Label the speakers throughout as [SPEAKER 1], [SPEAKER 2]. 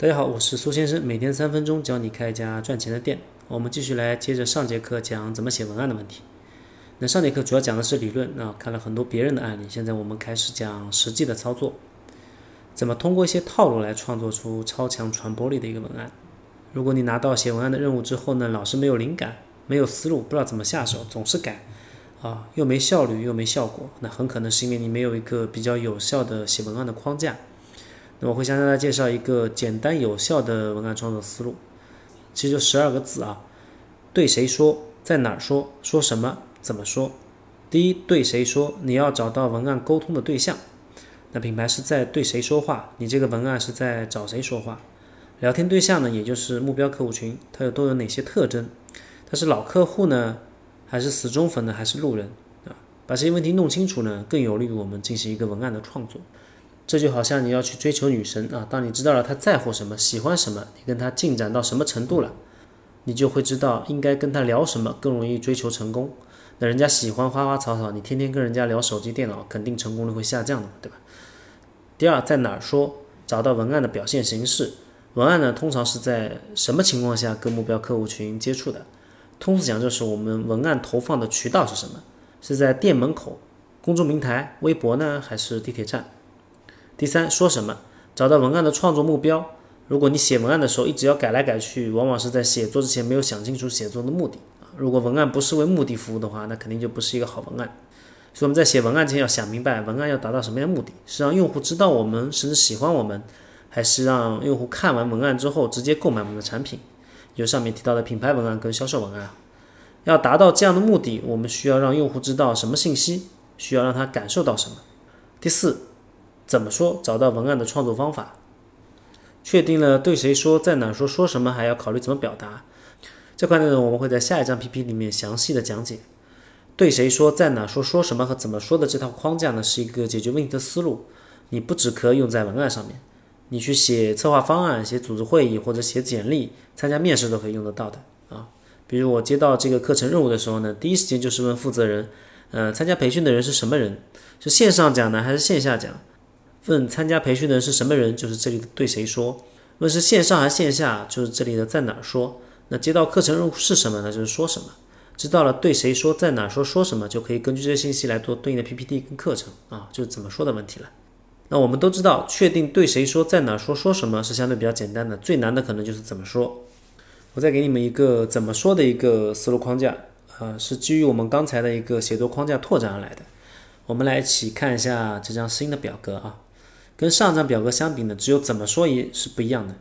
[SPEAKER 1] 大家好，我是苏先生，每天三分钟教你开一家赚钱的店。我们继续来接着上节课讲怎么写文案的问题。那上节课主要讲的是理论，那，看了很多别人的案例，现在我们开始讲实际的操作，怎么通过一些套路来创作出超强传播力的一个文案。如果你拿到写文案的任务之后呢，老是没有灵感，没有思路，不知道怎么下手，总是改，啊，又没效率又没效果，那很可能是因为你没有一个比较有效的写文案的框架。那我会向大家介绍一个简单有效的文案创作思路，其实就十二个字啊，对谁说，在哪儿说，说什么，怎么说。第一，对谁说，你要找到文案沟通的对象。那品牌是在对谁说话？你这个文案是在找谁说话？聊天对象呢，也就是目标客户群，它有都有哪些特征？它是老客户呢，还是死忠粉呢，还是路人啊？把这些问题弄清楚呢，更有利于我们进行一个文案的创作。这就好像你要去追求女神啊，当你知道了她在乎什么、喜欢什么，你跟她进展到什么程度了，你就会知道应该跟她聊什么更容易追求成功。那人家喜欢花花草草，你天天跟人家聊手机、电脑，肯定成功率会下降的，对吧？第二，在哪儿说？找到文案的表现形式。文案呢，通常是在什么情况下跟目标客户群接触的？通俗讲，就是我们文案投放的渠道是什么？是在店门口、公众平台、微博呢，还是地铁站？第三，说什么？找到文案的创作目标。如果你写文案的时候一直要改来改去，往往是在写作之前没有想清楚写作的目的啊。如果文案不是为目的服务的话，那肯定就不是一个好文案。所以我们在写文案前要想明白，文案要达到什么样的目的？是让用户知道我们，甚至喜欢我们，还是让用户看完文案之后直接购买我们的产品？就上面提到的品牌文案跟销售文案，要达到这样的目的，我们需要让用户知道什么信息，需要让他感受到什么。第四。怎么说？找到文案的创作方法，确定了对谁说，在哪说，说什么，还要考虑怎么表达。这块内容我们会在下一张 PPT 里面详细的讲解。对谁说，在哪说，说什么和怎么说的这套框架呢，是一个解决问题的思路。你不只可以用在文案上面，你去写策划方案、写组织会议或者写简历、参加面试都可以用得到的啊。比如我接到这个课程任务的时候呢，第一时间就是问负责人，呃，参加培训的人是什么人？是线上讲呢，还是线下讲？问参加培训的人是什么人，就是这里的对谁说；问是线上还是线下，就是这里的在哪说。那接到课程任务是什么呢？就是说什么。知道了对谁说，在哪说，说什么，就可以根据这些信息来做对应的 PPT 跟课程啊，就是怎么说的问题了。那我们都知道，确定对谁说，在哪说，说什么是相对比较简单的，最难的可能就是怎么说。我再给你们一个怎么说的一个思路框架啊，是基于我们刚才的一个写作框架拓展而来的。我们来一起看一下这张新的表格啊。跟上张表格相比呢，只有怎么说也是不一样的。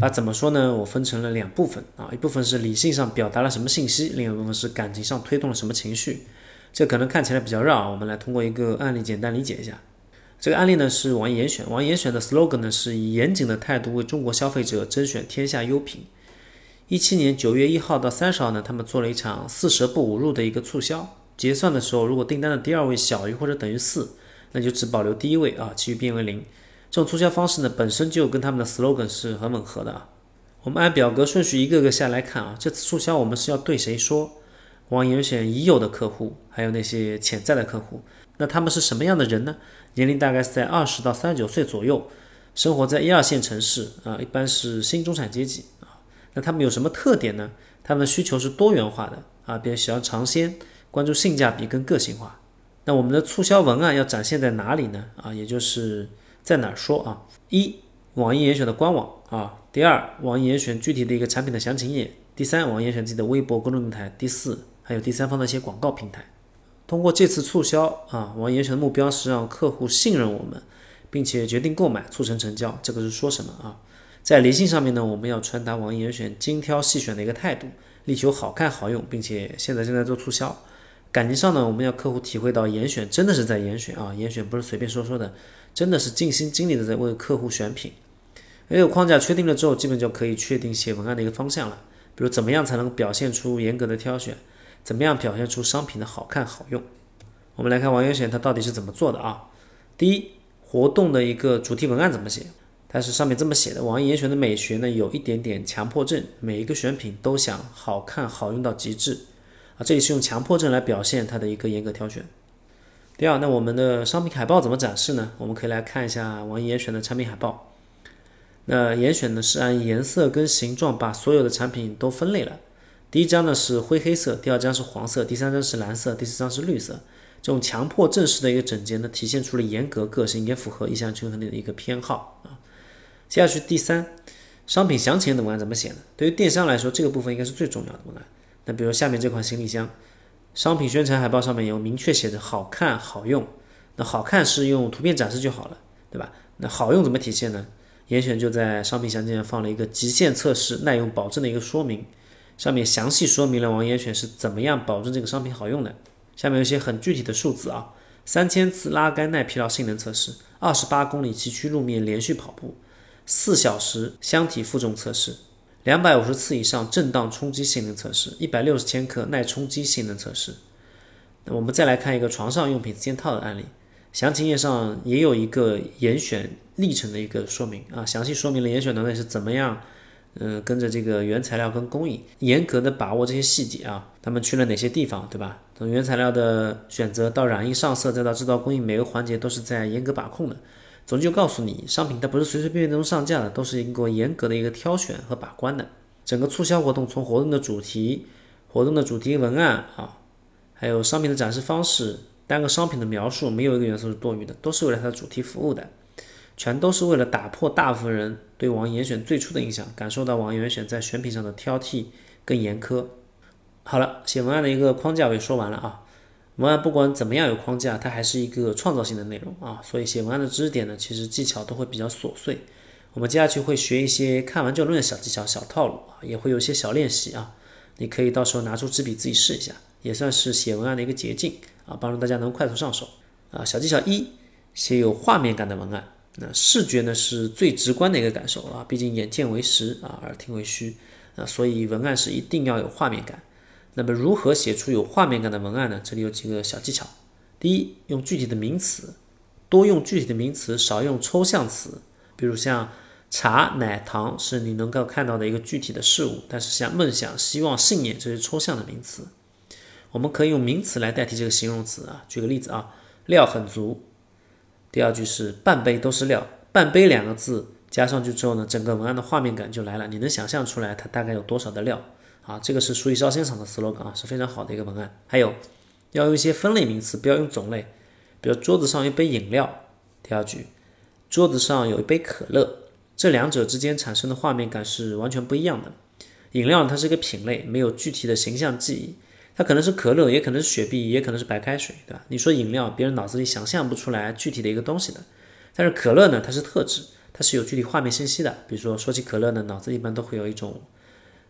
[SPEAKER 1] 把怎么说呢，我分成了两部分啊，一部分是理性上表达了什么信息，另一部分是感情上推动了什么情绪。这可能看起来比较绕啊，我们来通过一个案例简单理解一下。这个案例呢是网易严选，网易严选的 slogan 呢是以严谨的态度为中国消费者甄选天下优品。一七年九月一号到三十号呢，他们做了一场四舍不五入的一个促销，结算的时候，如果订单的第二位小于或者等于四。那就只保留第一位啊，其余变为零。这种促销方式呢，本身就跟他们的 slogan 是很吻合的啊。我们按表格顺序一个个下来看啊，这次促销我们是要对谁说？网严选已有的客户，还有那些潜在的客户。那他们是什么样的人呢？年龄大概是在二十到三十九岁左右，生活在一二线城市啊，一般是新中产阶级啊。那他们有什么特点呢？他们的需求是多元化的啊，比如喜欢尝鲜，关注性价比跟个性化。那我们的促销文案要展现在哪里呢？啊，也就是在哪儿说啊？一，网易严选的官网啊；第二，网易严选具体的一个产品的详情页；第三，网易严选自己的微博公众平台；第四，还有第三方的一些广告平台。通过这次促销啊，网易严选的目标是让客户信任我们，并且决定购买，促成成交。这个是说什么啊？在理性上面呢，我们要传达网易严选精挑细选的一个态度，力求好看好用，并且现在正在做促销。感情上呢，我们要客户体会到严选真的是在严选啊，严选不是随便说说的，真的是尽心尽力的在为客户选品。有框架确定了之后，基本就可以确定写文案的一个方向了。比如怎么样才能表现出严格的挑选，怎么样表现出商品的好看好用。我们来看王严选他到底是怎么做的啊？第一，活动的一个主题文案怎么写？它是上面这么写的：网易严选的美学呢，有一点点强迫症，每一个选品都想好看好用到极致。啊，这里是用强迫症来表现它的一个严格挑选。第二，那我们的商品海报怎么展示呢？我们可以来看一下网易严选的产品海报。那严选呢是按颜色跟形状把所有的产品都分类了。第一张呢是灰黑色，第二张是黄色，第三张是蓝色，第四张是绿色。这种强迫正式的一个整洁呢，体现出了严格个性，也符合意向均衡的一个偏好啊。接下去第三，商品详情的文案怎么写呢？对于电商来说，这个部分应该是最重要的文案。那比如下面这款行李箱，商品宣传海报上面有明确写着好看好用，那好看是用图片展示就好了，对吧？那好用怎么体现呢？严选就在商品详情页放了一个极限测试耐用保证的一个说明。上面详细说明了王严选是怎么样保证这个商品好用的。下面有一些很具体的数字啊：三千次拉杆耐疲劳性能测试，二十八公里崎岖路面连续跑步，四小时箱体负重测试，两百五十次以上震荡冲击性能测试，一百六十千克耐冲击性能测试。那我们再来看一个床上用品四件套的案例，详情页上也有一个严选历程的一个说明啊，详细说明了严选团队是怎么样。嗯，跟着这个原材料跟工艺，严格的把握这些细节啊。他们去了哪些地方，对吧？从原材料的选择到染印上色，再到制造工艺，每个环节都是在严格把控的。总之就告诉你，商品它不是随随便便能上架的，都是经过严格的一个挑选和把关的。整个促销活动，从活动的主题、活动的主题文案啊，还有商品的展示方式，单个商品的描述，没有一个元素是多余的，都是为了它的主题服务的。全都是为了打破大部分人对网易严选最初的印象，感受到网易严选在选品上的挑剔更严苛。好了，写文案的一个框架我也说完了啊。文案不管怎么样有框架，它还是一个创造性的内容啊。所以写文案的知识点呢，其实技巧都会比较琐碎。我们接下去会学一些看完就论的小技巧、小套路啊，也会有一些小练习啊。你可以到时候拿出纸笔自己试一下，也算是写文案的一个捷径啊，帮助大家能快速上手啊。小技巧一，写有画面感的文案。那视觉呢是最直观的一个感受啊，毕竟眼见为实啊，耳听为虚啊，所以文案是一定要有画面感。那么如何写出有画面感的文案呢？这里有几个小技巧。第一，用具体的名词，多用具体的名词，少用抽象词。比如像茶、奶、糖是你能够看到的一个具体的事物，但是像梦想、希望、信念这些抽象的名词，我们可以用名词来代替这个形容词啊。举个例子啊，料很足。第二句是半杯都是料，半杯两个字加上去之后呢，整个文案的画面感就来了。你能想象出来它大概有多少的料啊？这个是数一烧仙厂的 slogan 啊，是非常好的一个文案。还有要用一些分类名词，不要用种类。比如桌子上有一杯饮料，第二句桌子上有一杯可乐，这两者之间产生的画面感是完全不一样的。饮料它是一个品类，没有具体的形象记忆。它可能是可乐，也可能是雪碧，也可能是白开水，对吧？你说饮料，别人脑子里想象不出来具体的一个东西的。但是可乐呢，它是特质，它是有具体画面信息的。比如说说起可乐呢，脑子一般都会有一种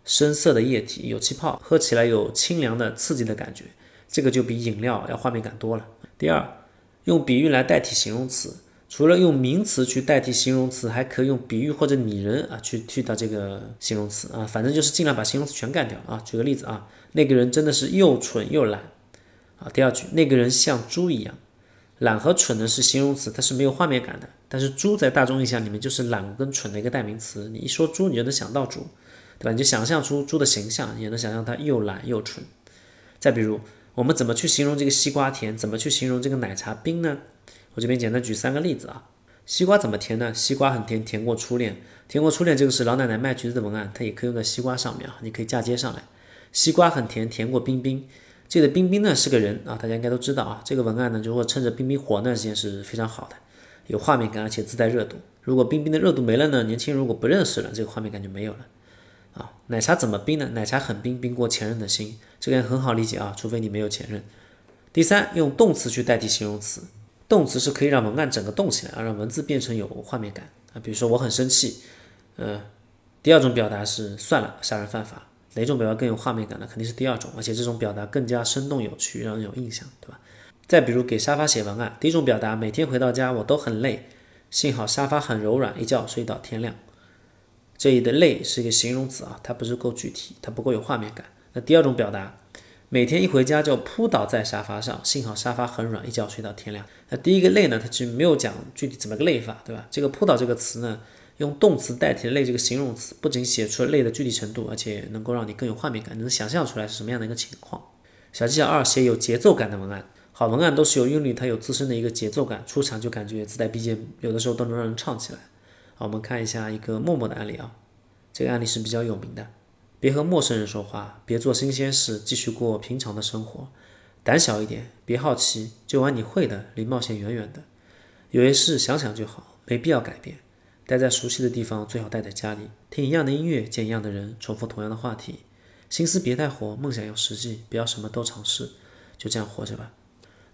[SPEAKER 1] 深色的液体，有气泡，喝起来有清凉的刺激的感觉，这个就比饮料要画面感多了。第二，用比喻来代替形容词。除了用名词去代替形容词，还可以用比喻或者拟人啊去替代这个形容词啊，反正就是尽量把形容词全干掉啊。举个例子啊，那个人真的是又蠢又懒啊。第二句，那个人像猪一样，懒和蠢呢是形容词，它是没有画面感的。但是猪在大众印象里面就是懒跟蠢的一个代名词，你一说猪，你就能想到猪，对吧？你就想象出猪的形象，也能想象它又懒又蠢。再比如，我们怎么去形容这个西瓜甜？怎么去形容这个奶茶冰呢？我这边简单举三个例子啊，西瓜怎么甜呢？西瓜很甜，甜过初恋，甜过初恋。这个是老奶奶卖橘子的文案，它也可以用在西瓜上面啊，你可以嫁接上来。西瓜很甜，甜过冰冰。这个冰冰呢是个人啊，大家应该都知道啊。这个文案呢，如果趁着冰冰火那段时间是非常好的，有画面感，而且自带热度。如果冰冰的热度没了呢，年轻人如果不认识了，这个画面感就没有了。奶茶怎么冰呢？奶茶很冰，冰过前任的心，这个也很好理解啊，除非你没有前任。第三，用动词去代替形容词。动词是可以让文案整个动起来，啊，让文字变成有画面感啊。比如说我很生气，呃，第二种表达是算了，杀人犯法。哪种表达更有画面感呢？肯定是第二种，而且这种表达更加生动有趣，让人有印象，对吧？再比如给沙发写文案，第一种表达每天回到家我都很累，幸好沙发很柔软，一觉睡到天亮。这里的累是一个形容词啊，它不是够具体，它不够有画面感。那第二种表达。每天一回家就扑倒在沙发上，幸好沙发很软，一觉睡到天亮。那第一个累呢？它其实没有讲具体怎么个累法，对吧？这个扑倒这个词呢，用动词代替累这个形容词，不仅写出了累的具体程度，而且能够让你更有画面感，你能想象出来是什么样的一个情况。小技巧二：写有节奏感的文案。好文案都是有韵律，它有自身的一个节奏感，出场就感觉自带 BGM，有的时候都能让人唱起来。好，我们看一下一个陌陌的案例啊，这个案例是比较有名的。别和陌生人说话，别做新鲜事，继续过平常的生活。胆小一点，别好奇，就玩你会的，离冒险远远的。有些事想想就好，没必要改变。待在熟悉的地方，最好待在家里，听一样的音乐，见一样的人，重复同样的话题。心思别太活，梦想要实际，不要什么都尝试，就这样活着吧。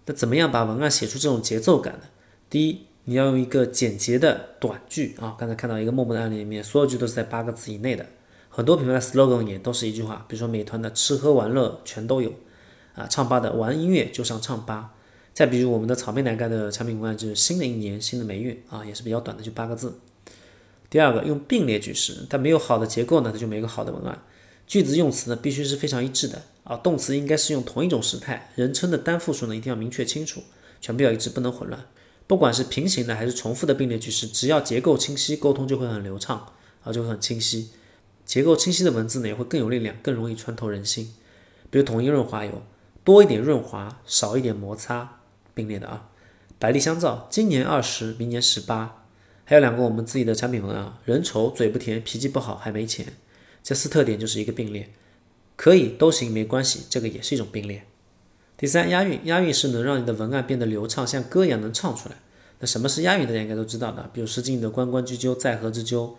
[SPEAKER 1] 那怎么样把文案写出这种节奏感呢？第一，你要用一个简洁的短句啊。刚才看到一个陌陌的案例里面，所有句都是在八个字以内的。很多品牌的 slogan 也都是一句话，比如说美团的吃喝玩乐全都有，啊，唱吧的玩音乐就上唱吧。再比如我们的草莓奶盖的产品文案就是新的一年新的霉运啊，也是比较短的，就八个字。第二个用并列句式，它没有好的结构呢，它就没有好的文案。句子用词呢必须是非常一致的啊，动词应该是用同一种时态，人称的单复数呢一定要明确清楚，全部要一致，不能混乱。不管是平行的还是重复的并列句式，只要结构清晰，沟通就会很流畅啊，就会很清晰。结构清晰的文字呢，也会更有力量，更容易穿透人心。比如统一润滑油，多一点润滑，少一点摩擦，并列的啊。百利香皂，今年二十，明年十八。还有两个我们自己的产品文案，人丑嘴不甜，脾气不好还没钱，这四特点就是一个并列，可以都行没关系，这个也是一种并列。第三，押韵，押韵是能让你的文案变得流畅，像歌一样能唱出来。那什么是押韵？大家应该都知道的，比如诗经的关关雎鸠，在河之鸠。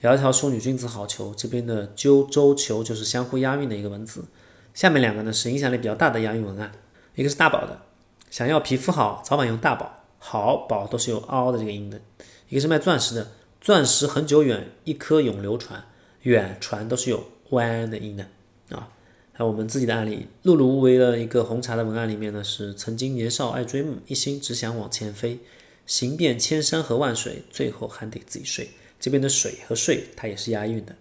[SPEAKER 1] 窈窕淑女，君子好逑。这边的鸠、周、求就是相互押韵的一个文字。下面两个呢是影响力比较大的押韵文案，一个是大宝的，想要皮肤好，早晚用大宝。好宝都是有凹的这个音的。一个是卖钻石的，钻石很久远，一颗永流传。远传都是有弯的音的啊。还有我们自己的案例，碌碌无为的一个红茶的文案里面呢，是曾经年少爱追梦，一心只想往前飞，行遍千山和万水，最后还得自己睡。这边的水和睡，它也是押韵的。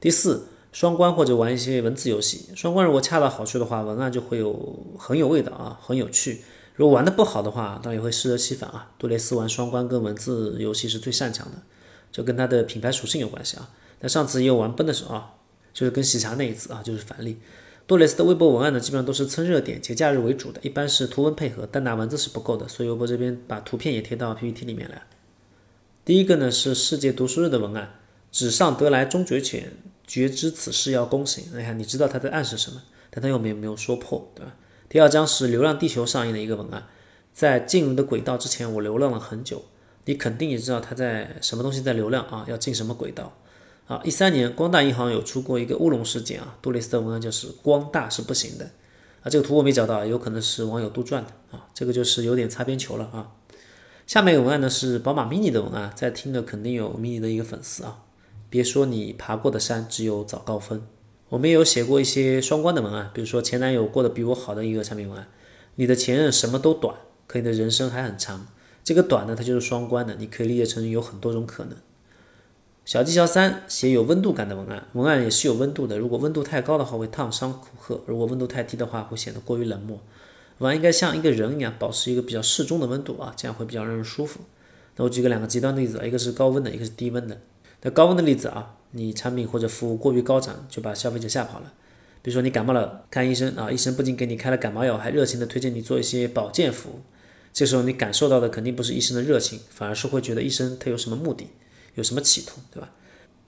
[SPEAKER 1] 第四，双关或者玩一些文字游戏。双关如果恰到好处的话，文案就会有很有味道啊，很有趣。如果玩的不好的话，当然也会适得其反啊。杜蕾斯玩双关跟文字游戏是最擅长的，就跟它的品牌属性有关系啊。那上次也有玩崩的时候啊，就是跟喜茶那一次啊，就是反例。杜蕾斯的微博文案呢，基本上都是蹭热点、节假日为主的，一般是图文配合，单打文字是不够的，所以微博这边把图片也贴到 PPT 里面来。第一个呢是世界读书日的文案，纸上得来终觉浅，觉知此事要躬行。哎呀，你知道他在暗示什么，但他又没有没有说破，对吧？第二章是《流浪地球》上映的一个文案，在进入的轨道之前，我流浪了很久。你肯定也知道他在什么东西在流浪啊，要进什么轨道啊？一三年光大银行有出过一个乌龙事件啊，杜蕾斯的文案就是光大是不行的啊。这个图我没找到，有可能是网友杜撰的啊，这个就是有点擦边球了啊。下面一个文案呢是宝马 mini 的文案，在听的肯定有 mini 的一个粉丝啊。别说你爬过的山只有早高峰，我们也有写过一些双关的文案，比如说前男友过得比我好的一个产品文案，你的前任什么都短，可你的人生还很长。这个短呢，它就是双关的，你可以理解成有很多种可能。小技巧三，写有温度感的文案，文案也是有温度的，如果温度太高的话会烫伤顾客，如果温度太低的话会显得过于冷漠。文案应该像一个人一样，保持一个比较适中的温度啊，这样会比较让人舒服。那我举个两个极端例子，一个是高温的，一个是低温的。那高温的例子啊，你产品或者服务过于高涨，就把消费者吓跑了。比如说你感冒了，看医生啊，医生不仅给你开了感冒药，还热情的推荐你做一些保健服务。这时候你感受到的肯定不是医生的热情，反而是会觉得医生他有什么目的，有什么企图，对吧？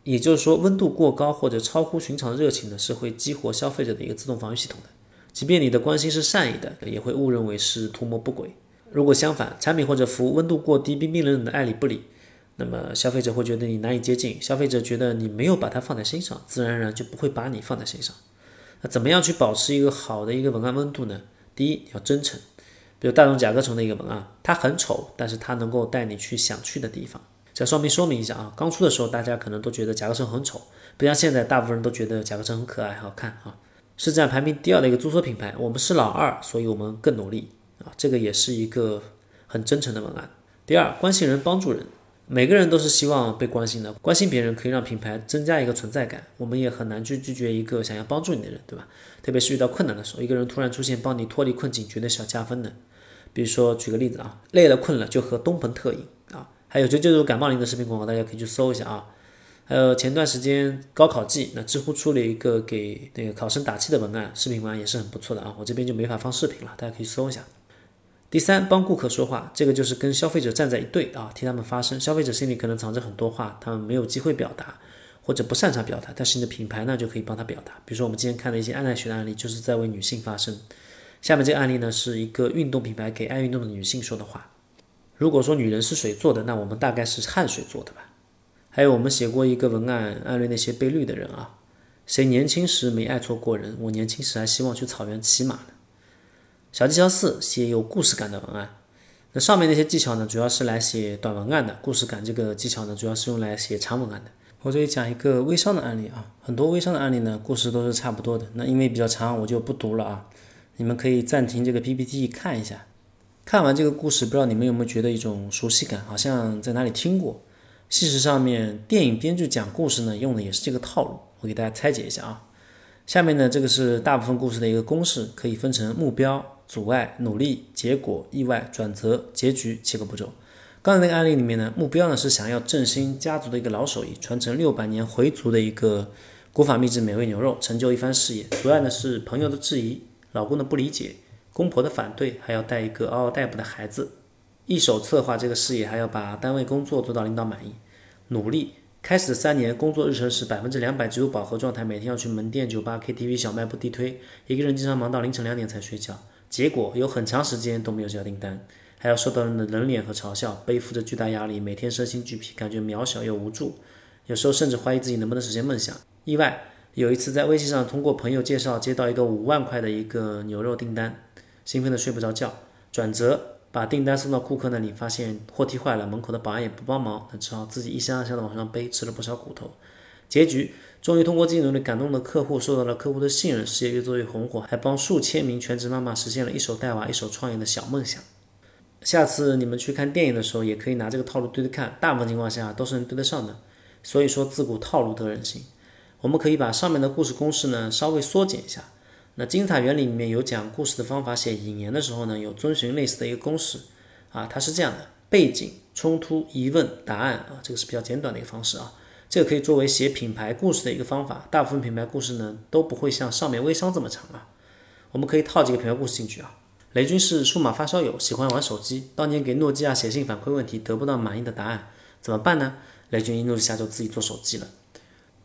[SPEAKER 1] 也就是说，温度过高或者超乎寻常的热情呢，是会激活消费者的一个自动防御系统的。即便你的关心是善意的，也会误认为是图谋不轨。如果相反，产品或者服务温度过低，冰冰冷冷的爱理不理，那么消费者会觉得你难以接近。消费者觉得你没有把它放在心上，自然而然就不会把你放在心上。那怎么样去保持一个好的一个文案温度呢？第一，要真诚。比如大众甲壳虫的一个文案，它很丑，但是它能够带你去想去的地方。这说明说明一下啊，刚出的时候大家可能都觉得甲壳虫很丑，不像现在大部分人都觉得甲壳虫很可爱好看啊。是这样排名第二的一个租车品牌，我们是老二，所以我们更努力啊！这个也是一个很真诚的文案。第二，关心人，帮助人，每个人都是希望被关心的，关心别人可以让品牌增加一个存在感。我们也很难去拒绝一个想要帮助你的人，对吧？特别是遇到困难的时候，一个人突然出现帮你脱离困境，绝对是要加分的。比如说，举个例子啊，累了困了就喝东鹏特饮，还有就就是感冒灵的视频广告，大家可以去搜一下啊。还有前段时间高考季，那知乎出了一个给那个考生打气的文案，视频文案也是很不错的啊。我这边就没法放视频了，大家可以搜一下。第三，帮顾客说话，这个就是跟消费者站在一队啊，替他们发声。消费者心里可能藏着很多话，他们没有机会表达，或者不擅长表达，但是你的品牌呢就可以帮他表达。比如说我们今天看的一些安奈学的案例，就是在为女性发声。下面这个案例呢，是一个运动品牌给爱运动的女性说的话。如果说女人是水做的，那我们大概是汗水做的吧。还有我们写过一个文案，安慰那些被绿的人啊。谁年轻时没爱错过人？我年轻时还希望去草原骑马呢。小技巧四：写有故事感的文案。那上面那些技巧呢，主要是来写短文案的；故事感这个技巧呢，主要是用来写长文案的。我这里讲一个微商的案例啊，很多微商的案例呢，故事都是差不多的。那因为比较长，我就不读了啊。你们可以暂停这个 PPT 看一下。看完这个故事，不知道你们有没有觉得一种熟悉感，好像在哪里听过。事实上面，电影编剧讲故事呢，用的也是这个套路。我给大家拆解一下啊。下面呢，这个是大部分故事的一个公式，可以分成目标。阻碍、努力、结果、意外、转折、结局七个步骤。刚才那个案例里面呢，目标呢是想要振兴家族的一个老手艺，传承六百年回族的一个古法秘制美味牛肉，成就一番事业。阻碍呢是朋友的质疑、老公的不理解、公婆的反对，还要带一个嗷嗷待哺的孩子，一手策划这个事业，还要把单位工作做到领导满意。努力，开始三年工作日程是百分之两百只有饱和状态，每天要去门店、酒吧、KTV、小卖部地推，一个人经常忙到凌晨两点才睡觉。结果有很长时间都没有接到订单，还要受到人的冷脸和嘲笑，背负着巨大压力，每天身心俱疲，感觉渺小又无助，有时候甚至怀疑自己能不能实现梦想。意外有一次在微信上通过朋友介绍接到一个五万块的一个牛肉订单，兴奋的睡不着觉。转折把订单送到顾客那里，发现货梯坏了，门口的保安也不帮忙，那只好自己一箱一箱的往上背，吃了不少苦头。结局。终于通过自己努力感动了客户，受到了客户的信任，事业越做越红火，还帮数千名全职妈妈实现了一手带娃、一手创业的小梦想。下次你们去看电影的时候，也可以拿这个套路对着看，大部分情况下都是能对得上的。所以说自古套路得人心，我们可以把上面的故事公式呢稍微缩减一下。那金字塔原理里面有讲故事的方法，写引言的时候呢，有遵循类似的一个公式啊，它是这样的：背景、冲突、疑问、答案啊，这个是比较简短的一个方式啊。这个可以作为写品牌故事的一个方法。大部分品牌故事呢都不会像上面微商这么长啊。我们可以套几个品牌故事进去啊。雷军是数码发烧友，喜欢玩手机。当年给诺基亚写信反馈问题，得不到满意的答案，怎么办呢？雷军一怒之下就自己做手机了。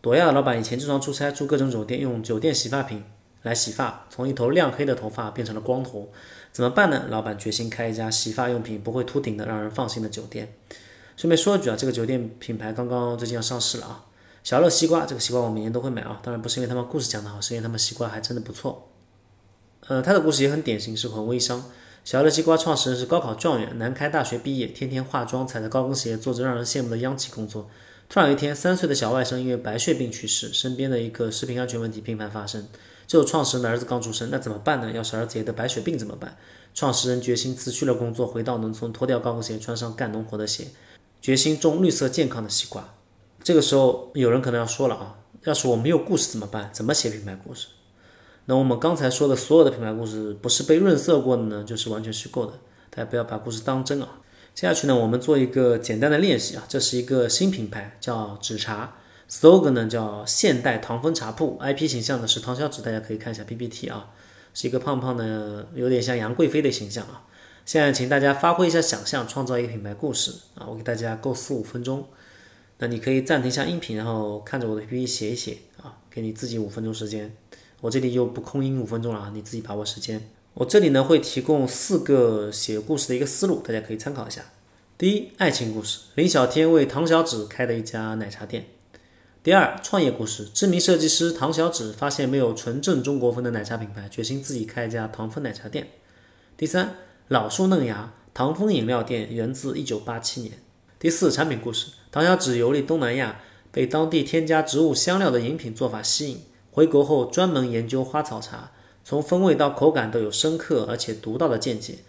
[SPEAKER 1] 朵亚的老板以前经常出差，住各种酒店，用酒店洗发品来洗发，从一头亮黑的头发变成了光头，怎么办呢？老板决心开一家洗发用品不会秃顶的、让人放心的酒店。顺便说一句啊，这个酒店品牌刚刚最近要上市了啊，小乐西瓜，这个西瓜我每年都会买啊，当然不是因为他们故事讲得好，是因为他们西瓜还真的不错。呃，他的故事也很典型，适合微商。小乐西瓜创始人是高考状元，南开大学毕业，天天化妆，踩着高跟鞋，做着让人羡慕的央企工作。突然有一天，三岁的小外甥因为白血病去世，身边的一个食品安全问题频繁发生。只有创始人的儿子刚出生，那怎么办呢？要是儿子也得白血病怎么办？创始人决心辞去了工作，回到农村，脱掉高跟鞋，穿上干农活的鞋。决心种绿色健康的西瓜。这个时候，有人可能要说了啊，要是我没有故事怎么办？怎么写品牌故事？那我们刚才说的所有的品牌故事，不是被润色过的呢，就是完全虚构的。大家不要把故事当真啊。接下去呢，我们做一个简单的练习啊。这是一个新品牌，叫纸茶，slogan 呢叫现代唐风茶铺，IP 形象呢是唐小芷，大家可以看一下 PPT 啊，是一个胖胖的，有点像杨贵妃的形象啊。现在请大家发挥一下想象，创造一个品牌故事啊！我给大家构思五分钟，那你可以暂停一下音频，然后看着我的 PPT 写一写啊，给你自己五分钟时间。我这里就不空音五分钟了啊，你自己把握时间。我这里呢会提供四个写故事的一个思路，大家可以参考一下。第一，爱情故事，林小天为唐小芷开的一家奶茶店。第二，创业故事，知名设计师唐小芷发现没有纯正中国风的奶茶品牌，决心自己开一家唐风奶茶店。第三。老树嫩芽唐风饮料店源自一九八七年。第四产品故事：唐小芷游历东南亚，被当地添加植物香料的饮品做法吸引，回国后专门研究花草茶，从风味到口感都有深刻而且独到的见解，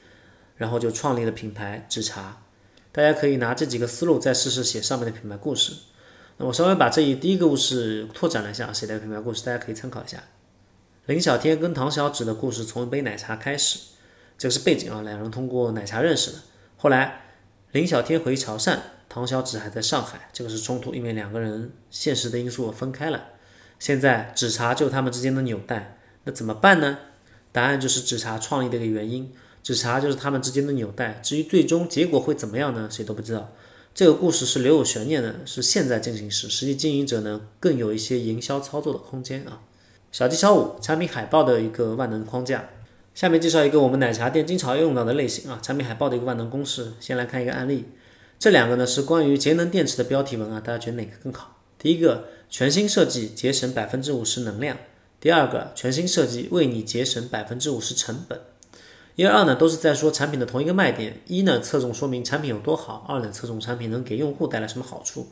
[SPEAKER 1] 然后就创立了品牌纸茶。大家可以拿这几个思路再试试写上面的品牌故事。那我稍微把这一第一个故事拓展了一下，写的品牌故事，大家可以参考一下。林小天跟唐小芷的故事从一杯奶茶开始。这个是背景啊，两人通过奶茶认识的。后来林小天回潮汕，唐小芷还在上海，这个是冲突，因为两个人现实的因素分开了。现在纸茶就他们之间的纽带，那怎么办呢？答案就是纸茶创立的一个原因。只查就是他们之间的纽带。至于最终结果会怎么样呢？谁都不知道。这个故事是留有悬念的，是现在进行时，实际经营者呢更有一些营销操作的空间啊。小技巧五：产品海报的一个万能框架。下面介绍一个我们奶茶店经常用到的类型啊，产品海报的一个万能公式。先来看一个案例，这两个呢是关于节能电池的标题文啊，大家觉得哪个更好？第一个，全新设计节省百分之五十能量；第二个，全新设计为你节省百分之五十成本。一、二呢都是在说产品的同一个卖点，一呢侧重说明产品有多好，二呢侧重产品能给用户带来什么好处。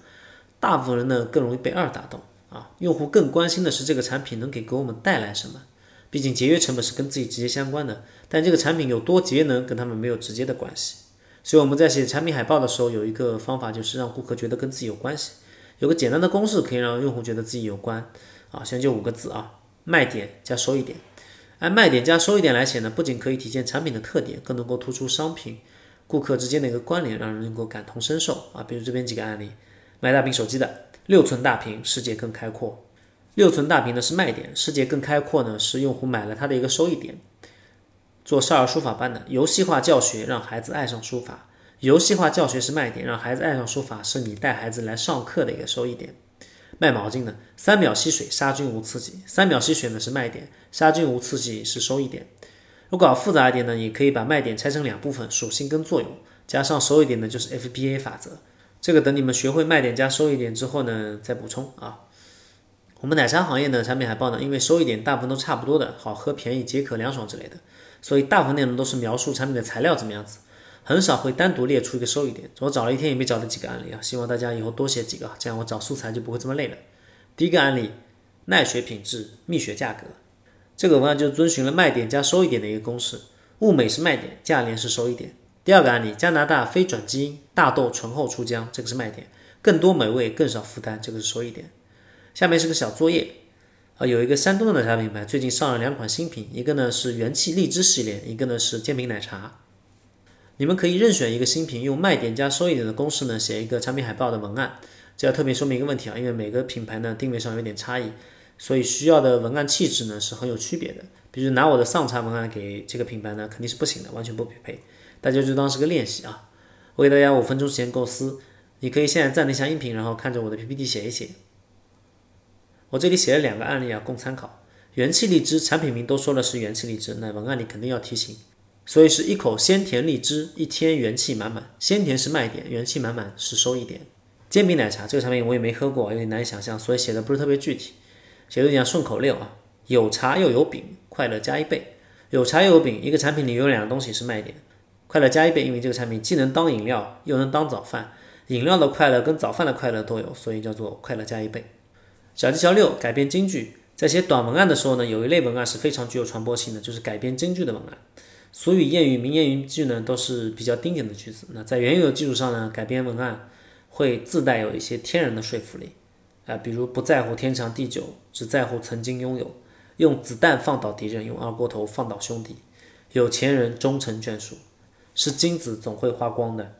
[SPEAKER 1] 大部分人呢更容易被二打动啊，用户更关心的是这个产品能给给我们带来什么。毕竟节约成本是跟自己直接相关的，但这个产品有多节能跟他们没有直接的关系。所以我们在写产品海报的时候，有一个方法就是让顾客觉得跟自己有关系，有个简单的公式可以让用户觉得自己有关啊，现在就五个字啊，卖点加收益点。按卖点加收益点来写呢，不仅可以体现产品的特点，更能够突出商品、顾客之间的一个关联，让人能够感同身受啊。比如这边几个案例：卖大屏手机的，六寸大屏，世界更开阔。六寸大屏呢是卖点，世界更开阔呢是用户买了它的一个收益点。做少儿书法班的，游戏化教学让孩子爱上书法，游戏化教学是卖点，让孩子爱上书法是你带孩子来上课的一个收益点。卖毛巾的，三秒吸水，杀菌无刺激。三秒吸水呢是卖点，杀菌无刺激是收益点。如果复杂一点呢，也可以把卖点拆成两部分，属性跟作用，加上收益点呢就是 FBA 法则。这个等你们学会卖点加收益点之后呢，再补充啊。我们奶茶行业呢产品海报呢，因为收益点大部分都差不多的，好喝、便宜、解渴、凉爽之类的，所以大部分内容都是描述产品的材料怎么样子。很少会单独列出一个收益点，我找了一天也没找到几个案例啊，希望大家以后多写几个，这样我找素材就不会这么累了。第一个案例，奈雪品质，蜜雪价格，这个文案就遵循了卖点加收益点的一个公式，物美是卖点，价廉是收益点。第二个案例，加拿大非转基因大豆醇厚出浆，这个是卖点，更多美味更少负担，这个是收益点。下面是个小作业，啊，有一个山东的奶茶品牌最近上了两款新品，一个呢是元气荔枝系列，一个呢是煎饼奶茶。你们可以任选一个新品，用卖点加收益点的公式呢，写一个产品海报的文案。这要特别说明一个问题啊，因为每个品牌呢定位上有点差异，所以需要的文案气质呢是很有区别的。比如拿我的上茶文案给这个品牌呢，肯定是不行的，完全不匹配。大家就当是个练习啊。我给大家五分钟时间构思，你可以现在暂停下音频，然后看着我的 PPT 写一写。我这里写了两个案例啊，供参考。元气荔枝产品名都说了是元气荔枝，那文案里肯定要提醒。所以是一口鲜甜荔枝，一天元气满满。鲜甜是卖点，元气满满是收益点。煎饼奶茶这个产品我也没喝过，有点难以想象，所以写的不是特别具体，写的有点顺口溜啊。有茶又有饼，快乐加一倍。有茶又有饼，一个产品里有两个东西是卖点，快乐加一倍，因为这个产品既能当饮料，又能当早饭。饮料的快乐跟早饭的快乐都有，所以叫做快乐加一倍。小技巧六：改编京剧。在写短文案的时候呢，有一类文案是非常具有传播性的，就是改编京剧的文案。俗语、谚语、名言、语句呢，都是比较经典的句子。那在原有的基础上呢，改编文案会自带有一些天然的说服力啊，比如不在乎天长地久，只在乎曾经拥有；用子弹放倒敌人，用二锅头放倒兄弟；有钱人终成眷属，是金子总会花光的。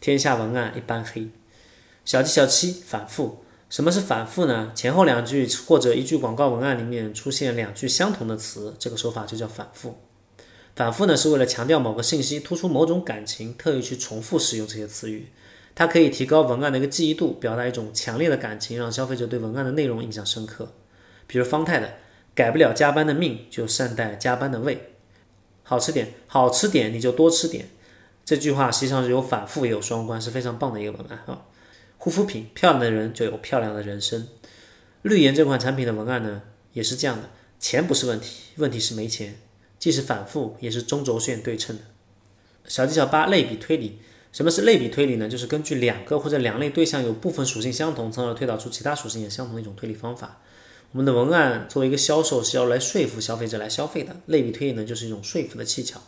[SPEAKER 1] 天下文案一般黑。小七小七：反复。什么是反复呢？前后两句或者一句广告文案里面出现两句相同的词，这个手法就叫反复。反复呢，是为了强调某个信息，突出某种感情，特意去重复使用这些词语。它可以提高文案的一个记忆度，表达一种强烈的感情，让消费者对文案的内容印象深刻。比如方太的“改不了加班的命，就善待加班的胃”，好吃点，好吃点你就多吃点。这句话实际上是有反复也有双关，是非常棒的一个文案啊。护肤品，漂亮的人就有漂亮的人生。绿颜这款产品的文案呢，也是这样的，钱不是问题，问题是没钱。既是反复，也是中轴线对称的。小技巧八：类比推理。什么是类比推理呢？就是根据两个或者两类对象有部分属性相同，从而推导出其他属性也相同的一种推理方法。我们的文案作为一个销售是要来说服消费者来消费的，类比推理呢就是一种说服的技巧。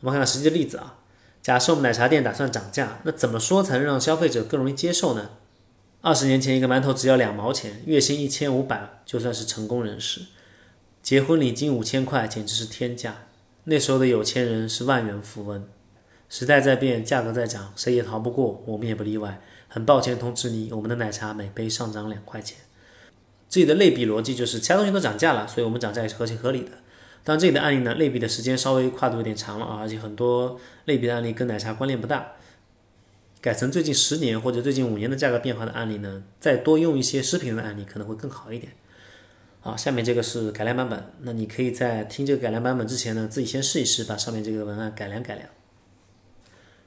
[SPEAKER 1] 我们看看实际的例子啊。假设我们奶茶店打算涨价，那怎么说才能让消费者更容易接受呢？二十年前一个馒头只要两毛钱，月薪一千五百，就算是成功人士。结婚礼金五千块，简直是天价。那时候的有钱人是万元富翁。时代在变，价格在涨，谁也逃不过，我们也不例外。很抱歉通知你，我们的奶茶每杯上涨两块钱。这里的类比逻辑就是，其他东西都涨价了，所以我们涨价也是合情合理的。当然这里的案例呢，类比的时间稍微跨度有点长了啊，而且很多类比的案例跟奶茶关联不大。改成最近十年或者最近五年的价格变化的案例呢，再多用一些食品的案例可能会更好一点。好，下面这个是改良版本，那你可以在听这个改良版本之前呢，自己先试一试，把上面这个文案改良改良。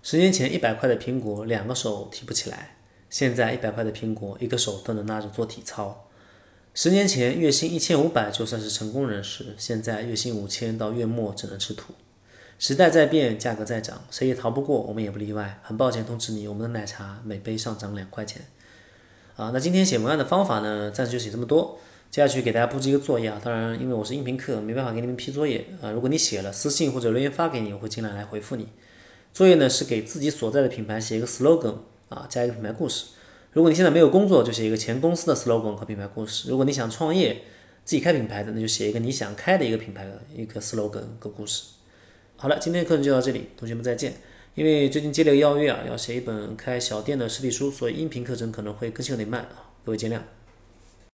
[SPEAKER 1] 十年前一百块的苹果两个手提不起来，现在一百块的苹果一个手都能拿着做体操。十年前月薪一千五百就算是成功人士，现在月薪五千到月末只能吃土。时代在变，价格在涨，谁也逃不过，我们也不例外。很抱歉通知你，我们的奶茶每杯上涨两块钱。啊，那今天写文案的方法呢，暂时就写这么多。接下去给大家布置一个作业啊，当然因为我是音频课，没办法给你们批作业啊。如果你写了，私信或者留言发给你，我会尽量来回复你。作业呢是给自己所在的品牌写一个 slogan 啊，加一个品牌故事。如果你现在没有工作，就写一个前公司的 slogan 和品牌故事。如果你想创业，自己开品牌的，那就写一个你想开的一个品牌的一个 slogan 和故事。好了，今天的课程就到这里，同学们再见。因为最近接了个邀约啊，要写一本开小店的实体书，所以音频课程可能会更新有点慢啊，各位见谅。